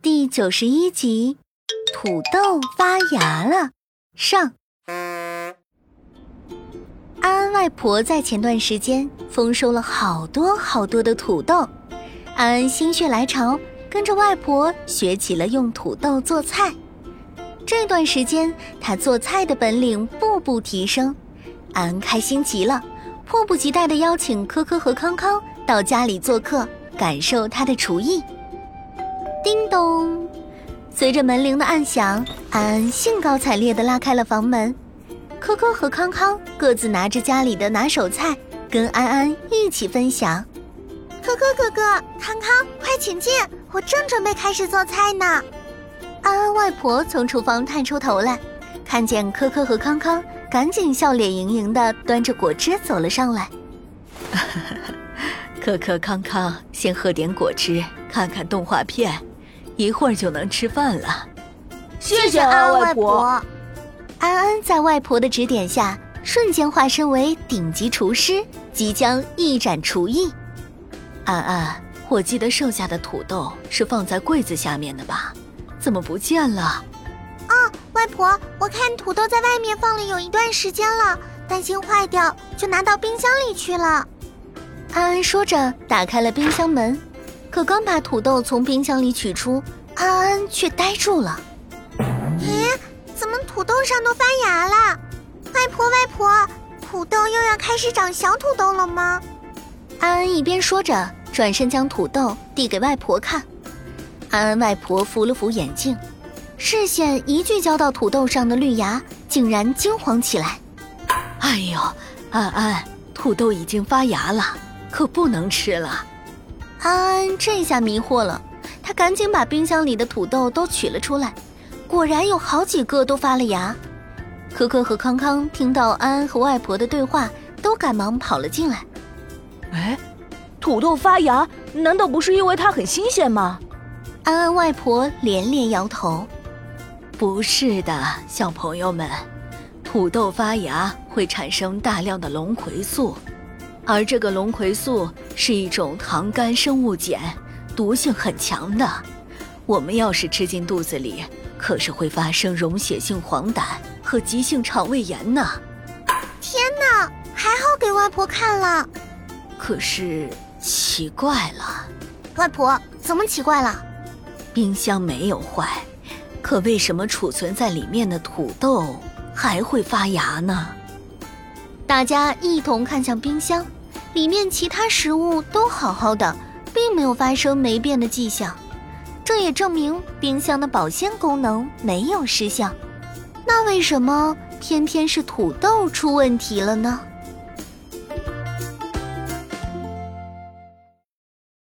第九十一集，土豆发芽了。上，安安外婆在前段时间丰收了好多好多的土豆，安安心血来潮，跟着外婆学起了用土豆做菜。这段时间，她做菜的本领步步提升，安安开心极了，迫不及待地邀请科科和康康到家里做客，感受他的厨艺。叮咚，随着门铃的按响，安安兴高采烈地拉开了房门。科科和康康各自拿着家里的拿手菜，跟安安一起分享。科科哥哥，康康，快请进，我正准备开始做菜呢。安安外婆从厨房探出头来，看见科科和康康，赶紧笑脸盈盈地端着果汁走了上来。科科康康，先喝点果汁，看看动画片。一会儿就能吃饭了，谢谢安外婆。安安在外婆的指点下，瞬间化身为顶级厨师，即将一展厨艺。安安，我记得剩下的土豆是放在柜子下面的吧？怎么不见了？哦，外婆，我看土豆在外面放了有一段时间了，担心坏掉，就拿到冰箱里去了。安安说着，打开了冰箱门。可刚把土豆从冰箱里取出，安安却呆住了。咦，怎么土豆上都发芽了？外婆，外婆，土豆又要开始长小土豆了吗？安安一边说着，转身将土豆递给外婆看。安安外婆扶了扶眼镜，视线一聚焦到土豆上的绿芽，竟然惊慌起来。哎呦，安安，土豆已经发芽了，可不能吃了。安安这下迷惑了，他赶紧把冰箱里的土豆都取了出来，果然有好几个都发了芽。可可和康康听到安安和外婆的对话，都赶忙跑了进来。哎，土豆发芽，难道不是因为它很新鲜吗？安安外婆连连摇头，不是的，小朋友们，土豆发芽会产生大量的龙葵素。而这个龙葵素是一种糖苷生物碱，毒性很强的。我们要是吃进肚子里，可是会发生溶血性黄疸和急性肠胃炎呢。天哪，还好给外婆看了。可是奇怪了，外婆怎么奇怪了？冰箱没有坏，可为什么储存在里面的土豆还会发芽呢？大家一同看向冰箱，里面其他食物都好好的，并没有发生霉变的迹象。这也证明冰箱的保鲜功能没有失效。那为什么偏偏是土豆出问题了呢？